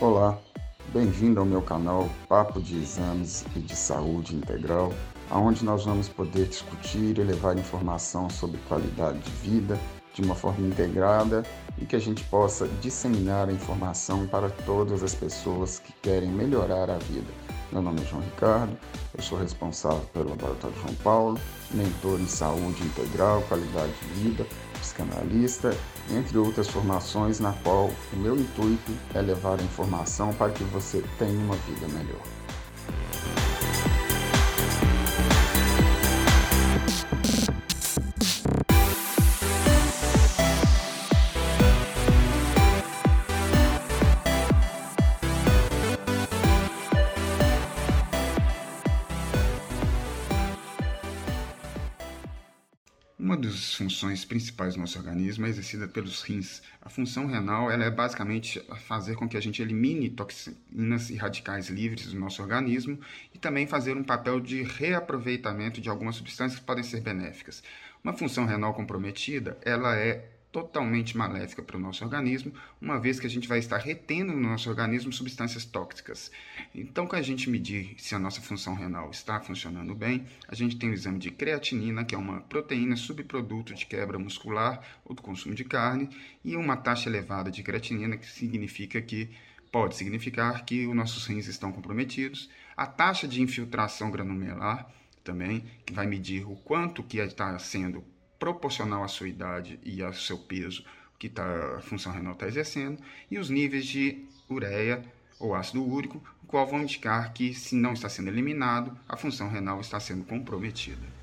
Olá, bem-vindo ao meu canal Papo de Exames e de Saúde Integral, onde nós vamos poder discutir e levar informação sobre qualidade de vida de uma forma integrada e que a gente possa disseminar a informação para todas as pessoas que querem melhorar a vida. Meu nome é João Ricardo, eu sou responsável pelo Laboratório João Paulo, mentor em saúde integral, qualidade de vida, psicanalista, entre outras formações, na qual o meu intuito é levar a informação para que você tenha uma vida melhor. Uma das funções principais do nosso organismo é exercida pelos rins. A função renal ela é basicamente fazer com que a gente elimine toxinas e radicais livres do nosso organismo e também fazer um papel de reaproveitamento de algumas substâncias que podem ser benéficas. Uma função renal comprometida, ela é totalmente maléfica para o nosso organismo, uma vez que a gente vai estar retendo no nosso organismo substâncias tóxicas. Então, para a gente medir se a nossa função renal está funcionando bem, a gente tem o exame de creatinina, que é uma proteína subproduto de quebra muscular ou do consumo de carne, e uma taxa elevada de creatinina, que significa que pode significar que os nossos rins estão comprometidos. A taxa de infiltração granular também, que vai medir o quanto que está sendo proporcional à sua idade e ao seu peso que tá, a função renal está exercendo, e os níveis de ureia ou ácido úrico, o qual vão indicar que, se não está sendo eliminado, a função renal está sendo comprometida.